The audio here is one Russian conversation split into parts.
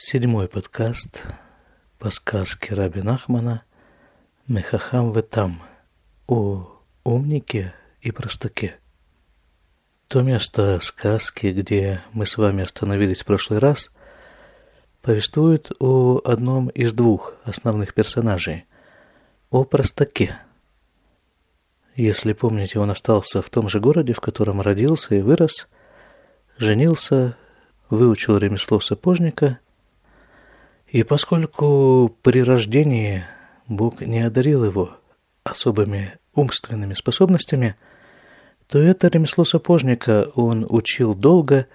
Седьмой подкаст по сказке Раби Нахмана «Мехахам Ветам» о умнике и простаке. То место сказки, где мы с вами остановились в прошлый раз, повествует о одном из двух основных персонажей – о простаке. Если помните, он остался в том же городе, в котором родился и вырос, женился, выучил ремесло сапожника – и поскольку при рождении Бог не одарил его особыми умственными способностями, то это ремесло сапожника он учил долго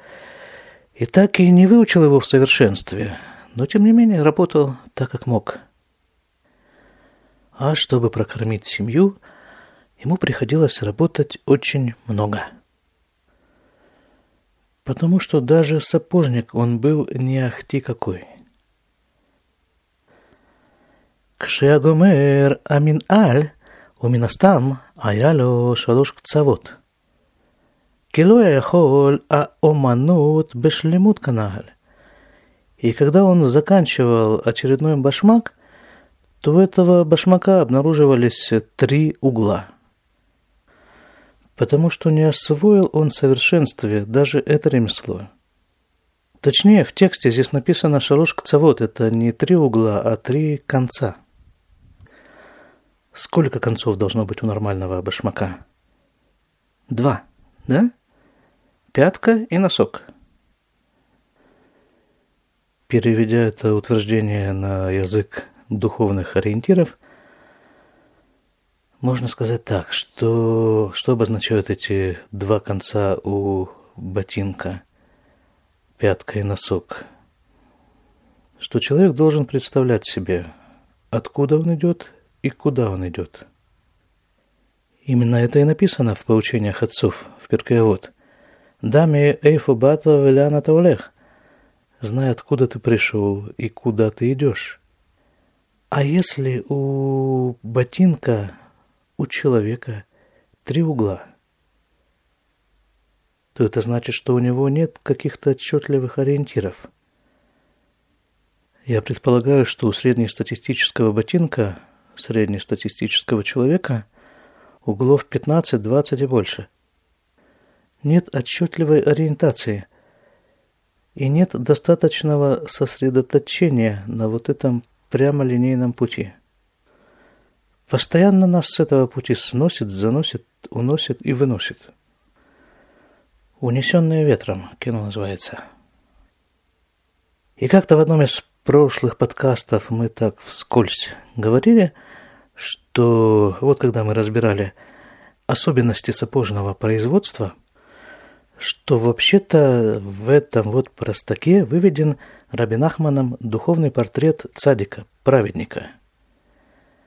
и так и не выучил его в совершенстве, но тем не менее работал так, как мог. А чтобы прокормить семью, ему приходилось работать очень много. Потому что даже сапожник он был не ахти какой – כשהגומר המנהל, ומן הסתם היה לו שלוש קצוות. כי לא היה יכול האומנות בשלמות כנ"ל. И когда он заканчивал очередной башмак, то у этого башмака обнаруживались три угла. Потому что не освоил он в совершенстве даже это ремесло. Точнее, в тексте здесь написано «шалош кцавод» – это не три угла, а три конца – Сколько концов должно быть у нормального башмака? Два, да? Пятка и носок. Переведя это утверждение на язык духовных ориентиров, можно сказать так, что, что обозначают эти два конца у ботинка, пятка и носок? Что человек должен представлять себе, откуда он идет и куда он идет. Именно это и написано в поучениях отцов в Перкеевод. «Дами эйфу бата веляна таулех» «Знай, откуда ты пришел и куда ты идешь». А если у ботинка, у человека три угла, то это значит, что у него нет каких-то отчетливых ориентиров. Я предполагаю, что у среднестатистического ботинка – среднестатистического человека углов 15-20 и больше. Нет отчетливой ориентации и нет достаточного сосредоточения на вот этом прямолинейном пути. Постоянно нас с этого пути сносит, заносит, уносит и выносит. «Унесенные ветром» кино называется. И как-то в одном из прошлых подкастов мы так вскользь говорили, что вот когда мы разбирали особенности сапожного производства, что вообще-то в этом вот простаке выведен Рабинахманом духовный портрет цадика, праведника.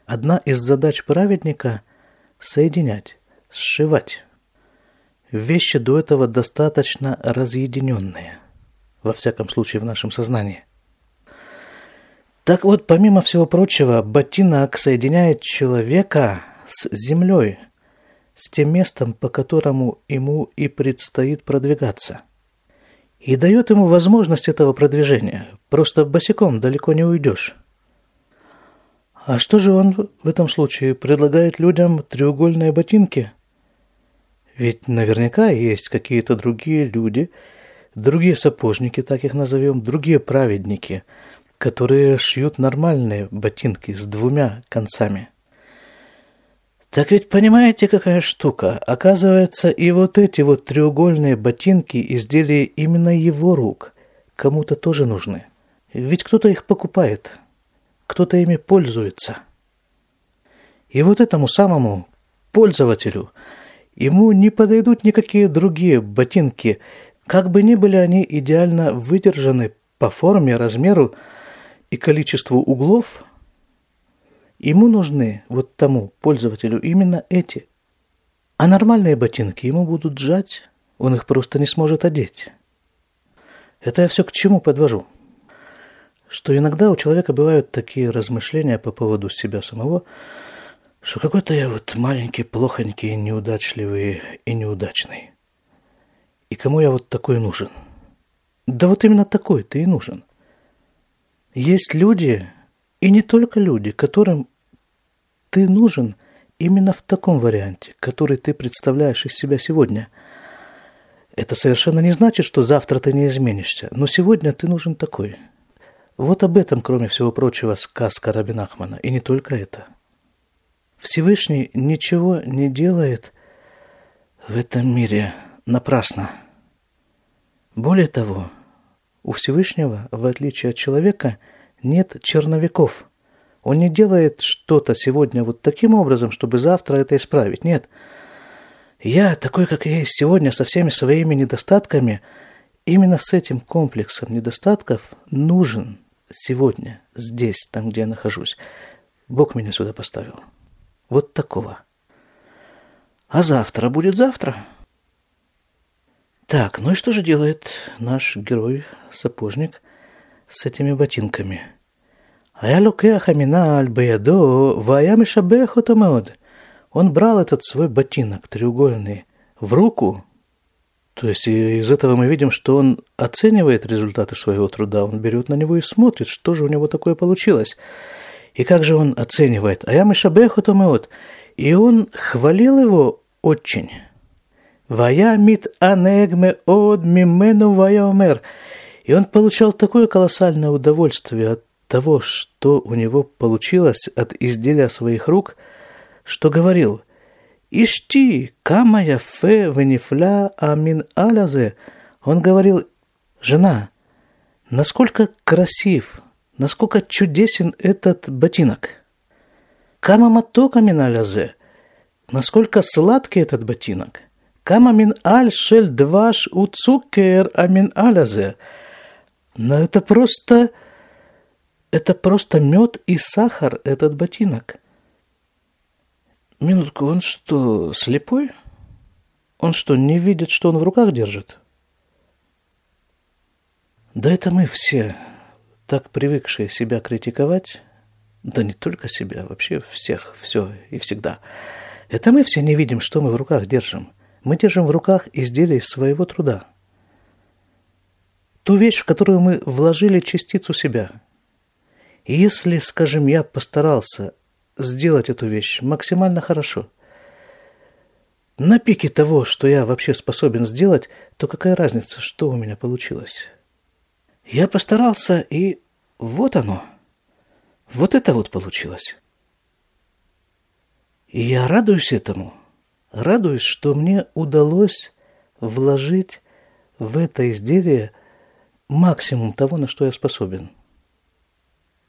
Одна из задач праведника – соединять, сшивать. Вещи до этого достаточно разъединенные, во всяком случае в нашем сознании – так вот, помимо всего прочего, ботинок соединяет человека с землей, с тем местом, по которому ему и предстоит продвигаться. И дает ему возможность этого продвижения. Просто босиком далеко не уйдешь. А что же он в этом случае предлагает людям треугольные ботинки? Ведь наверняка есть какие-то другие люди, другие сапожники, так их назовем, другие праведники – которые шьют нормальные ботинки с двумя концами. Так ведь понимаете, какая штука? Оказывается, и вот эти вот треугольные ботинки изделия именно его рук кому-то тоже нужны. Ведь кто-то их покупает, кто-то ими пользуется. И вот этому самому пользователю ему не подойдут никакие другие ботинки, как бы ни были они идеально выдержаны по форме, размеру, и количеству углов, ему нужны, вот тому пользователю, именно эти. А нормальные ботинки ему будут сжать, он их просто не сможет одеть. Это я все к чему подвожу? Что иногда у человека бывают такие размышления по поводу себя самого, что какой-то я вот маленький, плохонький, неудачливый и неудачный. И кому я вот такой нужен? Да вот именно такой ты и нужен – Есть люди, и не только люди, которым ты нужен именно в таком варианте, который ты представляешь из себя сегодня. Это совершенно не значит, что завтра ты не изменишься, но сегодня ты нужен такой. Вот об этом, кроме всего прочего, сказка Рабин Ахмана, и не только это. Всевышний ничего не делает в этом мире напрасно. Более того, у Всевышнего, в отличие от человека, нет черновиков. Он не делает что-то сегодня вот таким образом, чтобы завтра это исправить. Нет. Я, такой, как я есть сегодня, со всеми своими недостатками, именно с этим комплексом недостатков нужен сегодня, здесь, там, где я нахожусь. Бог меня сюда поставил. Вот такого. А завтра будет завтра. Так, ну и что же делает наш герой-сапожник с этими ботинками? А я лукеха миналь баядо, вая мишабех Он брал этот свой ботинок треугольный в руку, то есть из этого мы видим, что он оценивает результаты своего труда, он берет на него и смотрит, что же у него такое получилось. И как же он оценивает? А я мишабеху томеот. И он хвалил его очень. Вая мит анегме од мимену вая омер. И он получал такое колоссальное удовольствие от того, что у него получилось от изделия своих рук, что говорил, «Ишти, камая фе венифля амин алязе». Он говорил, «Жена, насколько красив, насколько чудесен этот ботинок». «Кама матока мин алязе». Насколько сладкий этот ботинок. Кама мин аль шель дваш у цукер амин алязе. Но это просто... Это просто мед и сахар, этот ботинок. Минутку, он что, слепой? Он что, не видит, что он в руках держит? Да это мы все, так привыкшие себя критиковать, да не только себя, вообще всех, все и всегда – это мы все не видим, что мы в руках держим. Мы держим в руках изделие своего труда. Ту вещь, в которую мы вложили частицу себя. И если, скажем, я постарался сделать эту вещь максимально хорошо, на пике того, что я вообще способен сделать, то какая разница, что у меня получилось? Я постарался, и вот оно. Вот это вот получилось. И я радуюсь этому, радуюсь, что мне удалось вложить в это изделие максимум того, на что я способен.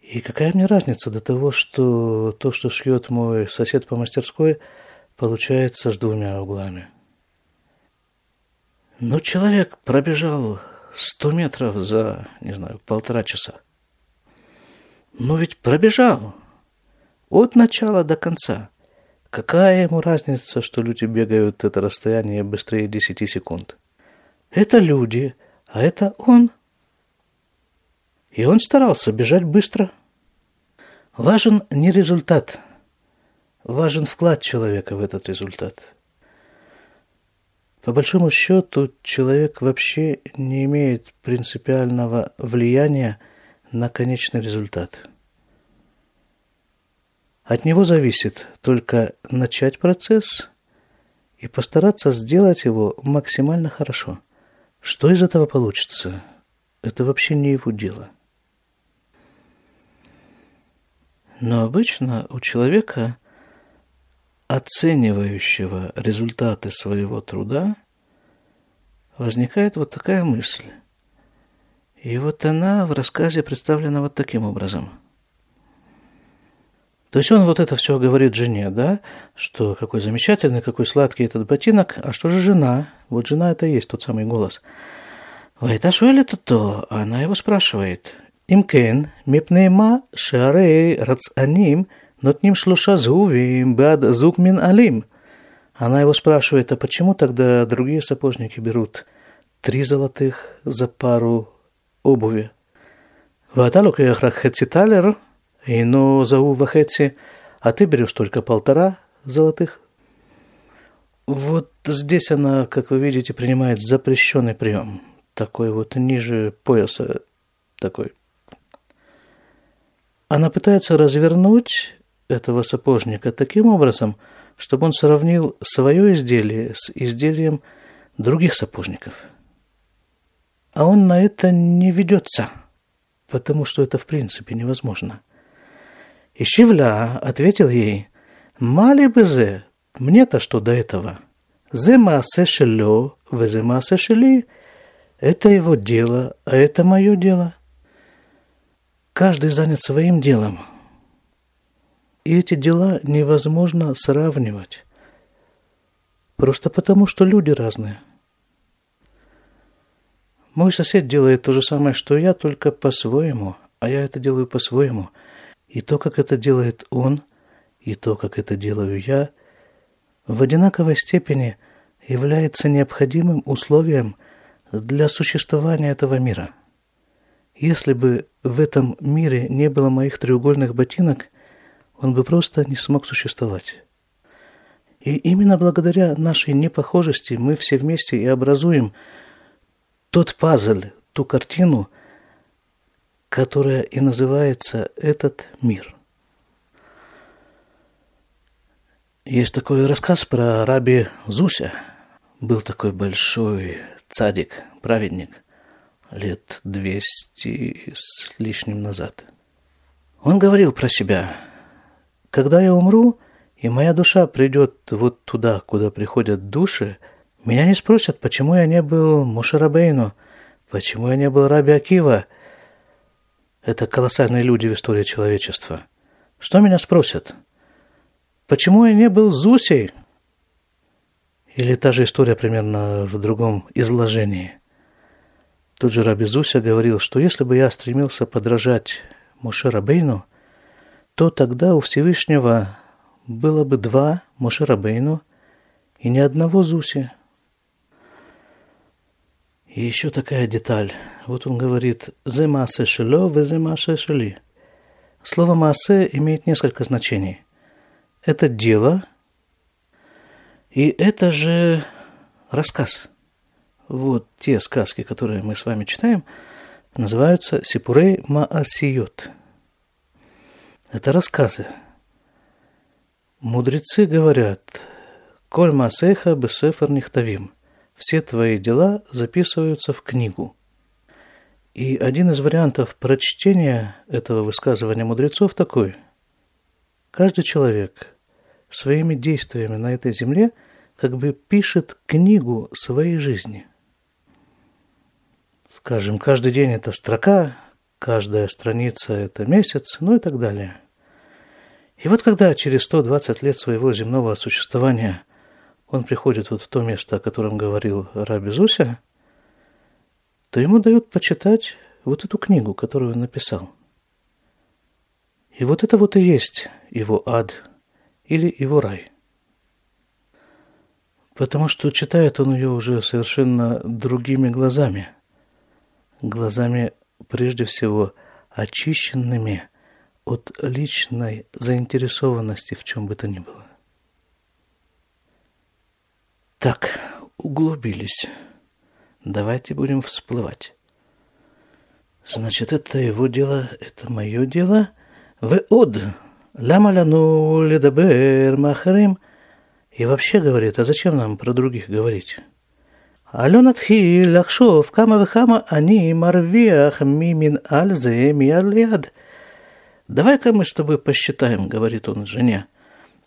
И какая мне разница до того, что то, что шьет мой сосед по мастерской, получается с двумя углами. Но человек пробежал сто метров за, не знаю, полтора часа. Но ведь пробежал от начала до конца – Какая ему разница, что люди бегают это расстояние быстрее 10 секунд? Это люди, а это он. И он старался бежать быстро. Важен не результат, важен вклад человека в этот результат. По большому счету, человек вообще не имеет принципиального влияния на конечный результат – от него зависит только начать процесс и постараться сделать его максимально хорошо. Что из этого получится, это вообще не его дело. Но обычно у человека, оценивающего результаты своего труда, возникает вот такая мысль. И вот она в рассказе представлена вот таким образом – то есть он вот это все говорит жене, да, что какой замечательный, какой сладкий этот ботинок, а что же жена? Вот жена это и есть тот самый голос. Вайташуэля то она его спрашивает. Имкен, мипнейма шарей рацаним, нотним шлуша зувим, бад зукмин алим. Она его спрашивает, а почему тогда другие сапожники берут три золотых за пару обуви? Ваталук талер, и но зову Вахетси, а ты берешь только полтора золотых. Вот здесь она, как вы видите, принимает запрещенный прием. Такой вот ниже пояса, такой. она пытается развернуть этого сапожника таким образом, чтобы он сравнил свое изделие с изделием других сапожников. А он на это не ведется, потому что это в принципе невозможно. И Шивля ответил ей, «Мали бы зе, мне-то что до этого? Зе маасе шелё, везе маасе шели, это его дело, а это мое дело». Каждый занят своим делом. И эти дела невозможно сравнивать. Просто потому, что люди разные. Мой сосед делает то же самое, что я, только по-своему, а я это делаю по-своему. И то, как это делает он, и то, как это делаю я, в одинаковой степени является необходимым условием для существования этого мира – если бы в этом мире не было моих треугольных ботинок, он бы просто не смог существовать. И именно благодаря нашей непохожести мы все вместе и образуем тот пазл, ту картину, которая и называется этот мир. Есть такой рассказ про раби Зуся. Был такой большой цадик, праведник – лет двести с лишним назад. Он говорил про себя, когда я умру, и моя душа придет вот туда, куда приходят души, меня не спросят, почему я не был Мушарабейну, почему я не был Раби Акива. Это колоссальные люди в истории человечества. Что меня спросят? Почему я не был Зусей? Или та же история примерно в другом изложении – Тут же Раби Зуся говорил, что если бы я стремился подражать Моше Рабейну, то тогда у Всевышнего было бы два Моше Рабейну и ни одного Зуси. И еще такая деталь. Вот он говорит «зе маасе шело, ве зе маасе шели». Слово «маасе» имеет несколько значений. Это дело, и это же рассказ – вот те сказки, которые мы с вами читаем, называются Сипурей Маасиот. Это рассказы. Мудрецы говорят, «Коль Маасеха бесефер нихтавим» все твои дела записываются в книгу. И один из вариантов прочтения этого высказывания мудрецов такой. Каждый человек своими действиями на этой земле как бы пишет книгу своей жизни – Скажем, каждый день это строка, каждая страница это месяц, ну и так далее. И вот когда через 120 лет своего земного существования он приходит вот в то место, о котором говорил Раби Зуся, то ему дают почитать вот эту книгу, которую он написал. И вот это вот и есть его ад или его рай. Потому что читает он ее уже совершенно другими глазами – глазами прежде всего очищенными от личной заинтересованности в чем бы то ни было. Так, углубились. Давайте будем всплывать. Значит, это его дело, это мое дело. Веод, лама лану ледабер махарим. И вообще говорит, а зачем нам про других говорить? Алена тхи лакшов кама вехама они марвиах мимин альзе миалиад. Давай-ка мы с тобой посчитаем, говорит он жене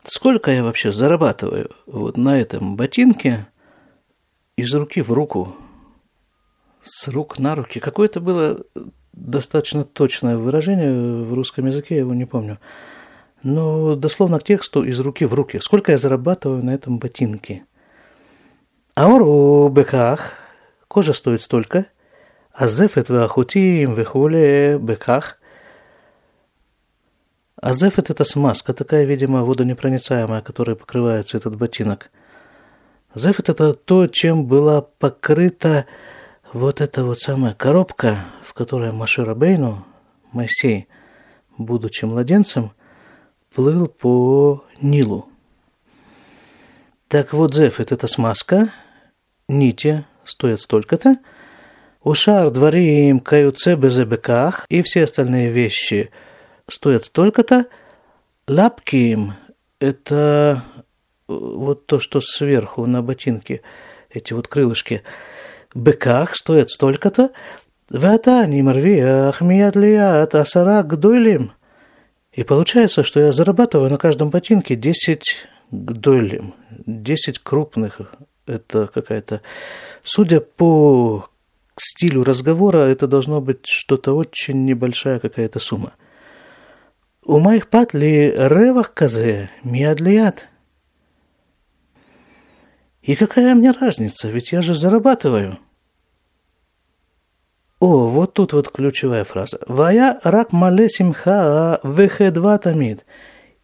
сколько я вообще зарабатываю вот на этом ботинке из руки в руку, с рук на руки. Какое-то было достаточно точное выражение в русском языке, я его не помню. Но дословно к тексту из руки в руки. Сколько я зарабатываю на этом ботинке – Ауру беках, кожа стоит столько, а зефет вахутим вехуле беках. А зефет это смазка, такая, видимо, водонепроницаемая, которой покрывается этот ботинок. Зефет это то, чем была покрыта вот эта вот самая коробка, в которой Машира Бейну, Моисей, будучи младенцем, плыл по Нилу. Так вот, зефет – это смазка, нити стоят столько-то, ушар, дворим, каюце, безебеках и все остальные вещи стоят столько-то. Лапки – это э, вот то, что сверху на ботинке, эти вот крылышки. Быках стоят столько-то. Ватани марвиях миядлият асарак дуйлим. И получается, что я зарабатываю на каждом ботинке 10 гдолим, 10 крупных. Это какая-то... Судя по стилю разговора, это должно быть что-то очень небольшая какая-то сумма – у моих патли ревах казе миадлият. И какая мне разница, ведь я же зарабатываю. О, вот тут вот ключевая фраза. «Вая рак мале симха вехедва тамид».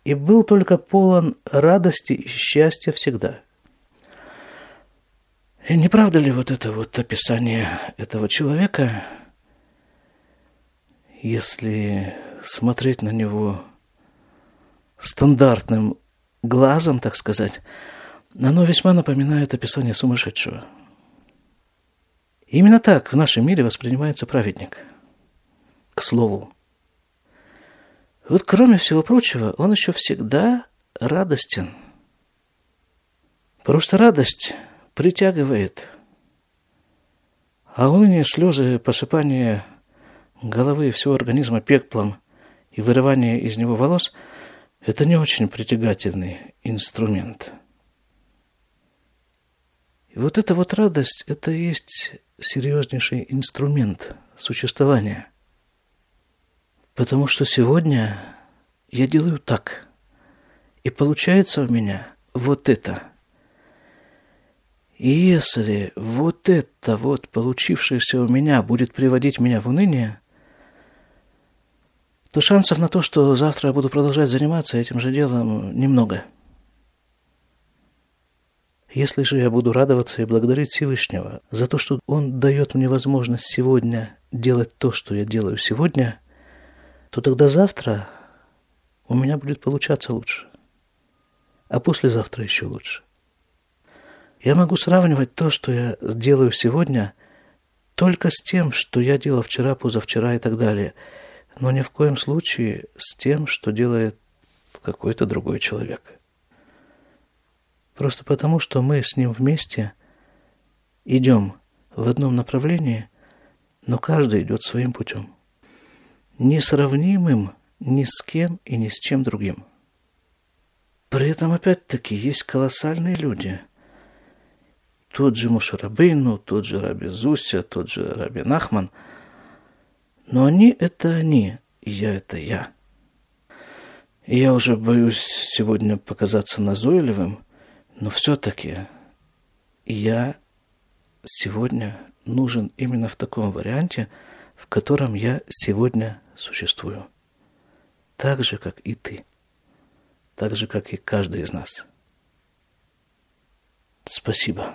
И был только полон радости и счастья всегда. И не правда ли вот это вот описание этого человека, если смотреть на него стандартным глазом, так сказать, оно весьма напоминает описание сумасшедшего – Именно так в нашем мире воспринимается праведник. К слову. Вот кроме всего прочего, он еще всегда радостен. Просто радость притягивает. А уныние, слезы, посыпание головы и всего организма пеплом и вырывание из него волос – это не очень притягательный инструмент. И вот эта вот радость – это есть серьезнейший инструмент существования. Потому что сегодня я делаю так, и получается у меня вот это. И если вот это вот получившееся у меня будет приводить меня в уныние, то шансов на то, что завтра я буду продолжать заниматься этим же делом, немного – если же я буду радоваться и благодарить Всевышнего за то, что Он дает мне возможность сегодня делать то, что я делаю сегодня, то тогда завтра у меня будет получаться лучше, а послезавтра еще лучше. Я могу сравнивать то, что я делаю сегодня, только с тем, что я делал вчера, позавчера и так далее, но ни в коем случае с тем, что делает какой-то другой человек. Просто потому, что мы с ним вместе идем в одном направлении, но каждый идет своим путем. Несравнимым ни с кем и ни с чем другим. При этом, опять-таки, есть колоссальные люди. Тот же Мушарабейну, тот же Раби Зуся, тот же Раби Нахман. Но они – это они, и я – это я. И я уже боюсь сегодня показаться назойливым – но все-таки я сегодня нужен именно в таком варианте, в котором я сегодня существую. Так же, как и ты. Так же, как и каждый из нас. Спасибо.